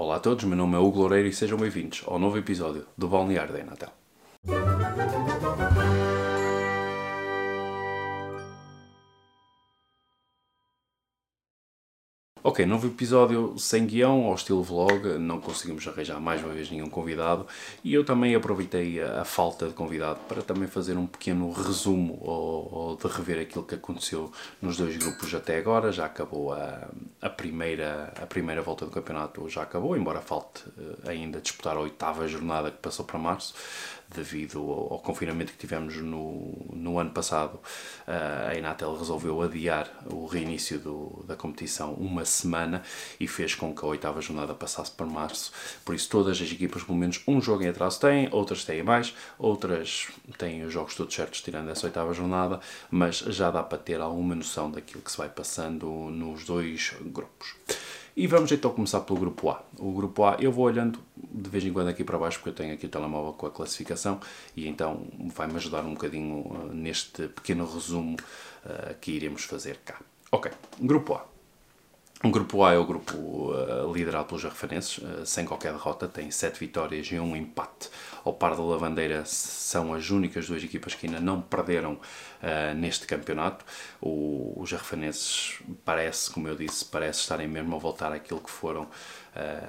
Olá a todos, meu nome é Hugo Loureiro e sejam bem-vindos ao novo episódio do Balneário da Natal. Ok, novo episódio sem guião, ao estilo vlog, não conseguimos arranjar mais uma vez nenhum convidado e eu também aproveitei a, a falta de convidado para também fazer um pequeno resumo ou, ou, de rever aquilo que aconteceu nos dois grupos até agora. Já acabou a, a, primeira, a primeira volta do campeonato, já acabou, embora falte eh, ainda disputar a oitava jornada que passou para março devido ao, ao, confinamento que tivemos no, no ano passado, a Enatel resolveu adiar o reinício do, da competição uma semana e fez com que a oitava jornada passasse para março. Por isso, todas as equipas, pelo menos um jogo em atraso têm, outras têm mais, outras têm os jogos todos certos, tirando essa oitava jornada, mas já dá para ter alguma noção daquilo que se vai passando nos dois grupos. E vamos então começar pelo grupo A. O grupo A, eu vou olhando de vez em quando aqui para baixo, porque eu tenho aqui o telemóvel com a classificação, e então vai-me ajudar um bocadinho uh, neste pequeno resumo uh, que iremos fazer cá. Ok, grupo A. O grupo A é o grupo uh, liderado pelos jarrafanenses, uh, sem qualquer derrota, tem 7 vitórias e um empate. Ao par da Lavandeira são as únicas duas equipas que ainda não perderam uh, neste campeonato. O, os jarrafanenses parece, como eu disse, parece estarem mesmo a voltar àquilo que foram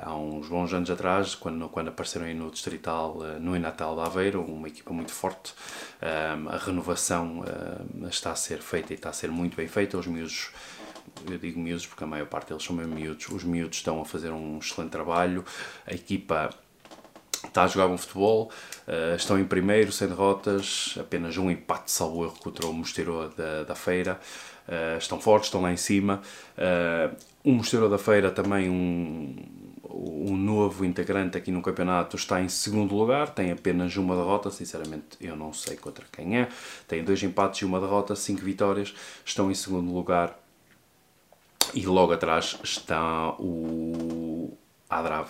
há uns bons anos atrás, quando, quando apareceram aí no Distrital, no Inatal de Aveiro, uma equipa muito forte. a renovação está a ser feita e está a ser muito bem feita. Os miúdos eu digo miúdos porque a maior parte deles são mesmo miúdos, os miúdos estão a fazer um excelente trabalho, a equipa está a jogar bom futebol, uh, estão em primeiro, sem derrotas, apenas um empate salvo erro contra o Mosteiro da, da Feira, uh, estão fortes, estão lá em cima. Uh, o Mosteiro da Feira também um, um novo integrante aqui no campeonato está em segundo lugar, tem apenas uma derrota, sinceramente eu não sei contra quem é, tem dois empates e uma derrota, cinco vitórias, estão em segundo lugar e logo atrás está o Adrave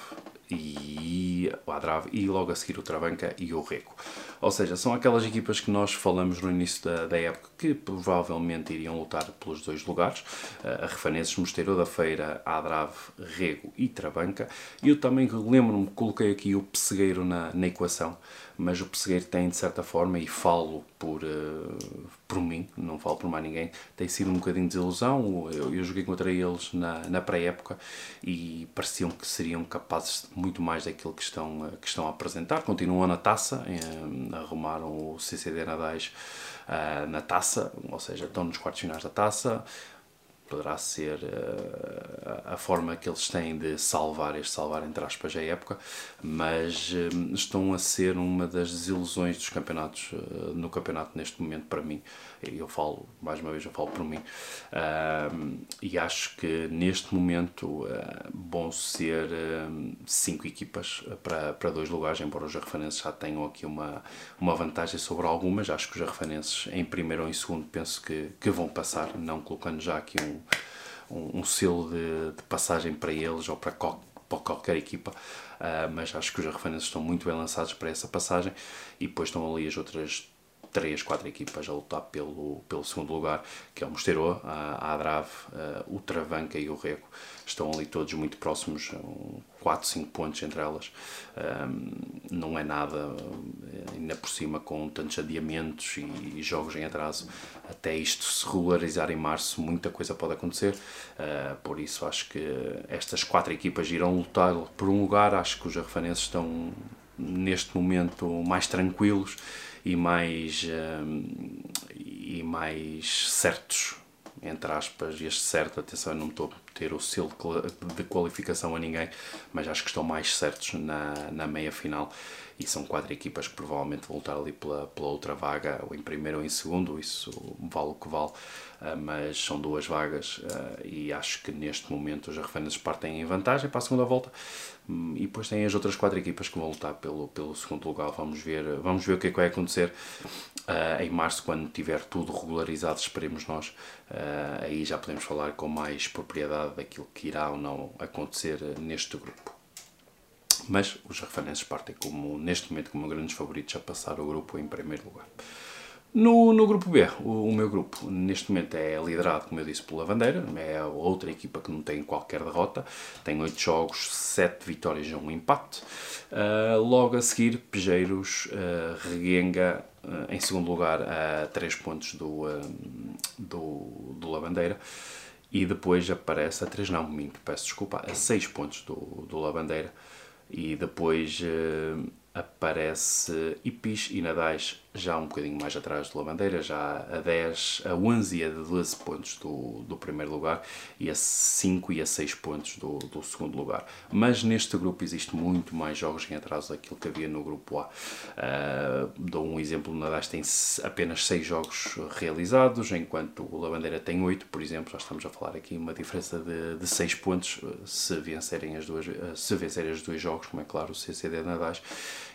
e o Adrave e logo a seguir o Travanca e o Reco. Ou seja, são aquelas equipas que nós falamos no início da, da época que provavelmente iriam lutar pelos dois lugares. Uh, a Refanenses, Mosteiro da Feira, Adrave, Rego e Travanca. Eu também lembro-me, coloquei aqui o Pessegueiro na, na equação, mas o Pessegueiro tem de certa forma, e falo por, uh, por mim, não falo por mais ninguém, tem sido um bocadinho de desilusão. Eu, eu joguei contra eles na, na pré-época e pareciam que seriam capazes de muito mais daquilo que estão, que estão a apresentar. Continuam na taça, arrumaram o CCD Nadais uh, na taça, ou seja, estão nos quartos finais da taça. Poderá ser uh, a forma que eles têm de salvar, este salvar entre aspas, a época, mas uh, estão a ser uma das desilusões dos campeonatos, no campeonato neste momento para mim. Eu falo, mais uma vez, eu falo por mim, e acho que neste momento bom ser cinco equipas para, para dois lugares, embora os jarrafanenses já tenham aqui uma, uma vantagem sobre algumas, acho que os jarrafanenses em primeiro ou em segundo penso que, que vão passar, não colocando já aqui um, um, um selo de, de, passagem para eles ou para, para qualquer equipa, uh, mas acho que os jarrafanenses estão muito bem lançados para essa passagem e depois estão ali as outras três, quatro equipas a lutar pelo, pelo segundo lugar, que é o Mosteiro, a Adrave, o Travanca e o Rego. Estão ali todos muito próximos, 4, 5 pontos entre elas. não é nada, ainda por cima, com tantos adiamentos e, jogos em atraso. Até isto se regularizar em março, muita coisa pode acontecer. Ah, por isso, acho que estas quatro equipas irão lutar por um lugar. Acho que os arrefanenses estão, neste momento, mais tranquilos e mais, um, e mais certos, entre aspas, e este certo, atenção, eu não estou ter o selo de qualificação a ninguém, mas acho que estão mais certos na, na meia final. E são quatro equipas que provavelmente vão lutar ali pela, pela outra vaga, ou em primeiro ou em segundo, isso vale o que vale, uh, mas são duas vagas uh, e acho que neste momento os arrefanenses partem em vantagem para a segunda volta. Um, e depois tem as outras quatro equipas que vão lutar pelo, pelo segundo lugar, vamos ver, vamos ver o que é que vai acontecer uh, em março quando tiver tudo regularizado, esperemos nós, aí já podemos falar com mais propriedade daquilo que irá ou não acontecer neste grupo mas os referentes partem como, neste momento como grandes favoritos a passar o grupo em primeiro lugar. No, no grupo B, o, o, meu grupo neste momento é liderado, como eu disse, pela Bandeira, é outra equipa que não tem qualquer derrota, tem 8 jogos, 7 vitórias e um empate. Uh, logo a seguir, Pejeiros, uh, Reguenga, uh, em segundo lugar, a 3 pontos do, do, do Lavandeira. E depois aparece a 3, não, minto, peço desculpa, a 6 pontos do, do Lavandeira. E depois aparece Ipis e Nadais já um bocadinho mais atrás do Lavandeira, já a 10, a 11 e a 12 pontos do, do primeiro lugar e a 5 e a 6 pontos do, do segundo lugar. Mas neste grupo existe muito mais jogos em atraso daquilo que havia no grupo A. Uh, dou um exemplo, o Nadais tem apenas 6 jogos realizados, enquanto o Lavandeira tem 8, por exemplo, já estamos a falar aqui uma diferença de, de 6 pontos se vencerem as duas, se vencerem os dois jogos, como é claro o CCD Nadais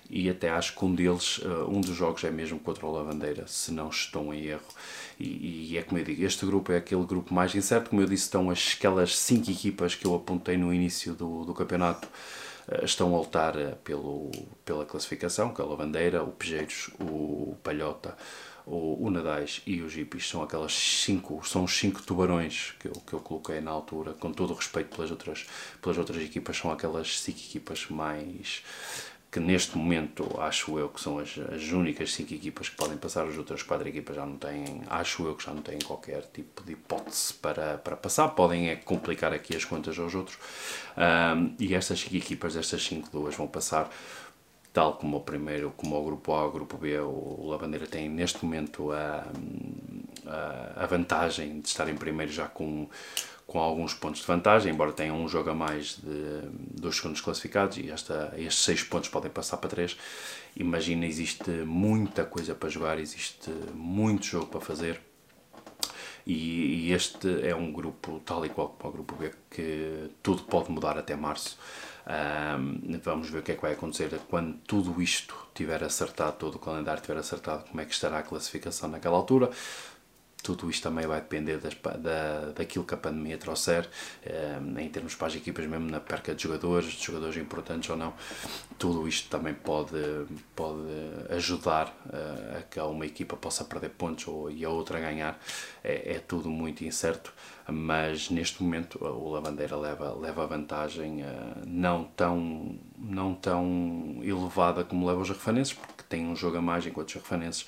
e até acho que um deles, uh, um dos jogos é mesmo contra o Lavandeira, se não estou em erro. E, e, é como eu digo, este grupo é aquele grupo mais incerto, como eu disse, estão as, aquelas cinco equipas que eu apontei no início do, do campeonato, uh, estão a lutar uh, pelo, pela classificação, que é o Lavandeira, o Pejeiros, o Palhota, o, o Nadais e os Jipis são aquelas cinco, são os cinco tubarões que eu, que eu coloquei na altura, com todo o respeito pelas outras, pelas outras equipas, são aquelas cinco equipas mais que neste momento acho eu que são as, as únicas cinco equipas que podem passar, as outras quatro equipas já não têm, acho eu que já não têm qualquer tipo de hipótese para, para passar, podem é complicar aqui as contas aos outros, um, e estas cinco equipas, estas cinco duas vão passar, tal como o primeiro, como o grupo A, o grupo B, o Lavandeira tem neste momento a, a, a vantagem de estar em primeiro já com com alguns pontos de vantagem, embora tenha um jogo a mais de, dos segundos classificados e esta, estes seis pontos podem passar para três. Imagina, existe muita coisa para jogar, existe muito jogo para fazer. E, e este é um grupo, tal e qual como o grupo B, que tudo pode mudar até março. Um, vamos ver o que é que vai acontecer quando tudo isto tiver acertado, todo o calendário tiver acertado, como é que estará a classificação naquela altura tudo isto também vai depender das, da, daquilo que a pandemia trouxer, eh, em termos para as equipas, mesmo na perca de jogadores, de jogadores importantes ou não, tudo isto também pode, pode ajudar eh, a que uma equipa possa perder pontos ou, e a outra ganhar. É, é tudo muito incerto, mas neste momento o Lavandeira leva, leva vantagem eh, não, tão, não tão elevada como leva os refanenses, porque tem um jogo a mais, enquanto os refanenses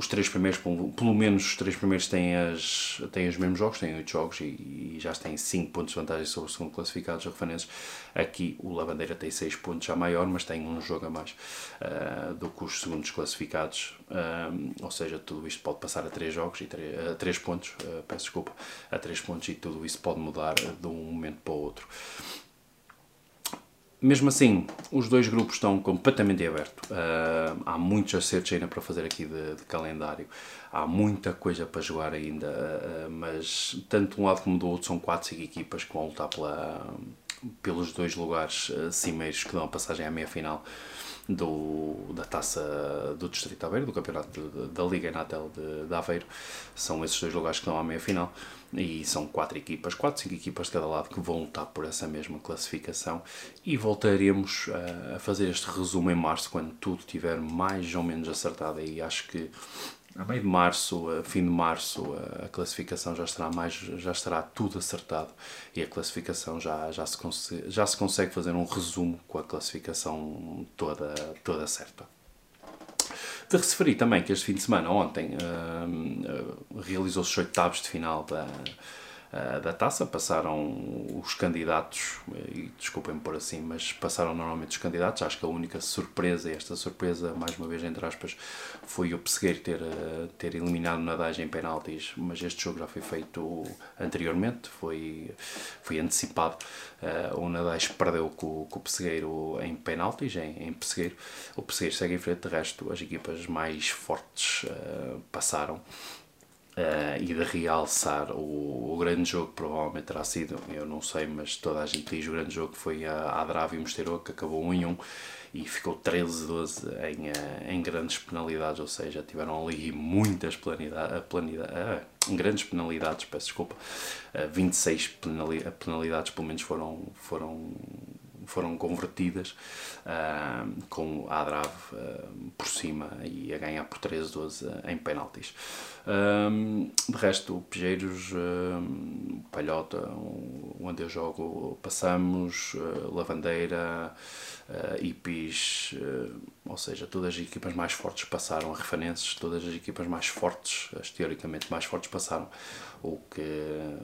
os três primeiros, pelo menos os três primeiros têm, as, têm os mesmos jogos, têm oito jogos e, e, já têm 5 pontos de vantagem sobre o segundo classificado, os refanenses. Aqui o Lavandeira tem 6 pontos já maior, mas tem um jogo a mais uh, do que os segundos classificados, uh, ou seja, tudo isto pode passar a 3 jogos, e 3 pontos, uh, peço desculpa, a 3 pontos e tudo isso pode mudar de um momento para o outro. Mesmo assim, os dois grupos estão completamente abertos. Uh, há muitos acertos ainda para fazer aqui de, de calendário. Há muita coisa para jogar ainda, uh, mas tanto de um lado como do outro são 4, 5 equipas que vão lutar pela, pelos dois lugares cimeiros que dão a passagem à meia-final do, da taça do Distrito Aveiro, do campeonato de, da Liga Enatel de, de Aveiro. São esses dois lugares que estão à meia-final e são quatro equipas, quatro, cinco equipas de cada lado que vão lutar por essa mesma classificação e voltaremos a fazer este resumo em março quando tudo estiver mais ou menos acertado e acho que a meio de março, a fim de março, a classificação já estará mais, já estará tudo acertado e a classificação já, já, se, consegue, já se consegue fazer um resumo com a classificação toda, toda certa. De referir também que este fim de semana, ontem, uh, uh, realizou-se os oitavos de final da, da taça, passaram os candidatos, e desculpem-me por assim, mas passaram normalmente os candidatos. Acho que a única surpresa, esta surpresa, mais uma vez entre aspas, foi o Pessegueiro ter, uh, ter eliminado Nadagem em penaltis, mas este jogo já foi feito anteriormente, foi, foi antecipado. Uh, o Nadais perdeu com, com o Pessegueiro em penaltis, em, em Pessegueiro. O Pessegueiro segue em frente, de resto, as equipas mais fortes passaram. Uh, e de realçar o, o, grande jogo provavelmente terá sido, eu não sei, mas toda a gente diz o grande jogo foi a Adrave e Mosteiro que acabou 1 em 1 e ficou 13-12 em, uh, em grandes penalidades, ou seja, tiveram ali muitas planidade, planidade, uh, grandes penalidades, peço desculpa, 26 penali penalidades pelo menos foram, foram foram convertidas uh, com a Adrave uh, por cima e a ganhar por 13-12 em penaltis. Um, de resto, Pejeiros, um, Palhota, onde eu jogo, passamos, Lavandeira, uh, Ipis, seja, todas as equipas mais fortes passaram, a Refanenses, todas as equipas mais fortes, as teoricamente mais fortes passaram, o que,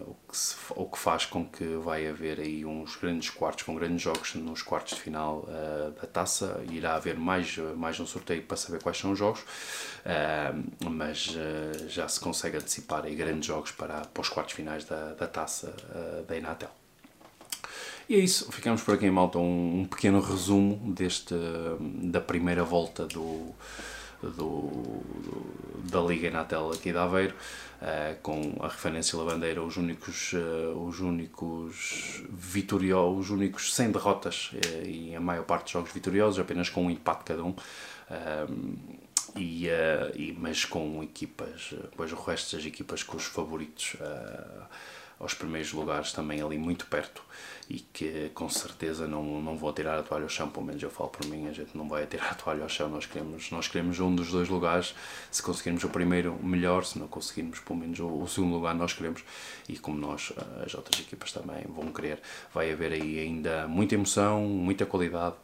o que, se, o que faz com que vai haver aí uns grandes quartos, com grandes jogos nos quartos de final uh, da taça, irá haver mais, mais um sorteio para saber quais são os jogos, uh, mas uh, já se consegue antecipar aí grandes jogos para, para os quartos finais da, da taça da Inatel. E é isso, ficamos por aqui Malta, um, um pequeno resumo deste, da primeira volta do, do, do, da Liga Inatel aqui de Aveiro, uh, com a referência Lavandeira, os únicos, uh, os únicos vitoriosos, os únicos sem derrotas uh, e a maior parte dos jogos vitoriosos, apenas com um empate cada um. E, e, mas com equipas, pois o resto das equipas com os favoritos aos primeiros lugares também ali muito perto. E que com certeza não, não vou tirar a toalha ao chão, pelo menos eu falo por mim, a gente não vai tirar a toalha ao chão, nós queremos, nós queremos um dos dois lugares, se conseguirmos o primeiro, melhor, se não conseguirmos pelo menos o, o segundo lugar, nós queremos, e como nós, as outras equipas também vão querer, vai haver aí ainda muita emoção, muita qualidade,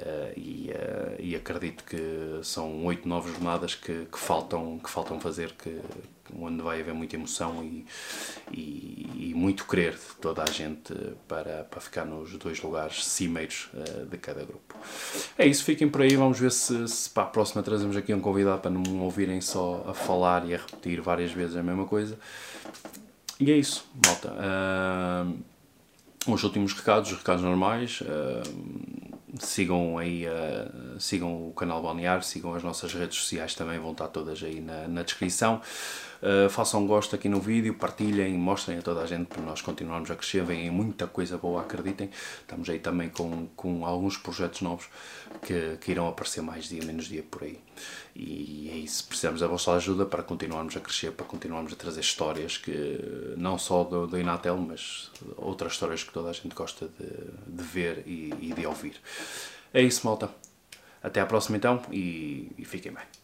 uh, e, uh, e acredito que são oito, nove jornadas que, que, faltam, que faltam fazer, que, onde vai haver muita emoção e, e, e muito querer de toda a gente para, para ficar nos dois lugares cimeiros uh, de cada grupo. É isso, fiquem por aí, vamos ver se, se para a próxima trazemos aqui um convidado para não ouvirem só a falar e a repetir várias vezes a mesma coisa. E é isso, malta. Uh, os últimos recados, os recados normais. Uh, sigam aí uh, sigam o canal Balnear, sigam as nossas redes sociais também, vão estar todas aí na, na descrição. Uh, façam gosto aqui no vídeo, partilhem, mostrem a toda a gente para nós continuarmos a crescer. Vem muita coisa boa, acreditem. Estamos aí também com, com alguns projetos novos que, que irão aparecer mais dia, menos dia por aí. E é isso, precisamos da vossa ajuda para continuarmos a crescer, para continuarmos a trazer histórias que não só do, do Inatel, mas outras histórias que toda a gente gosta de, de ver e, e de ouvir. É isso, malta. Até à próxima então e, e fiquem bem.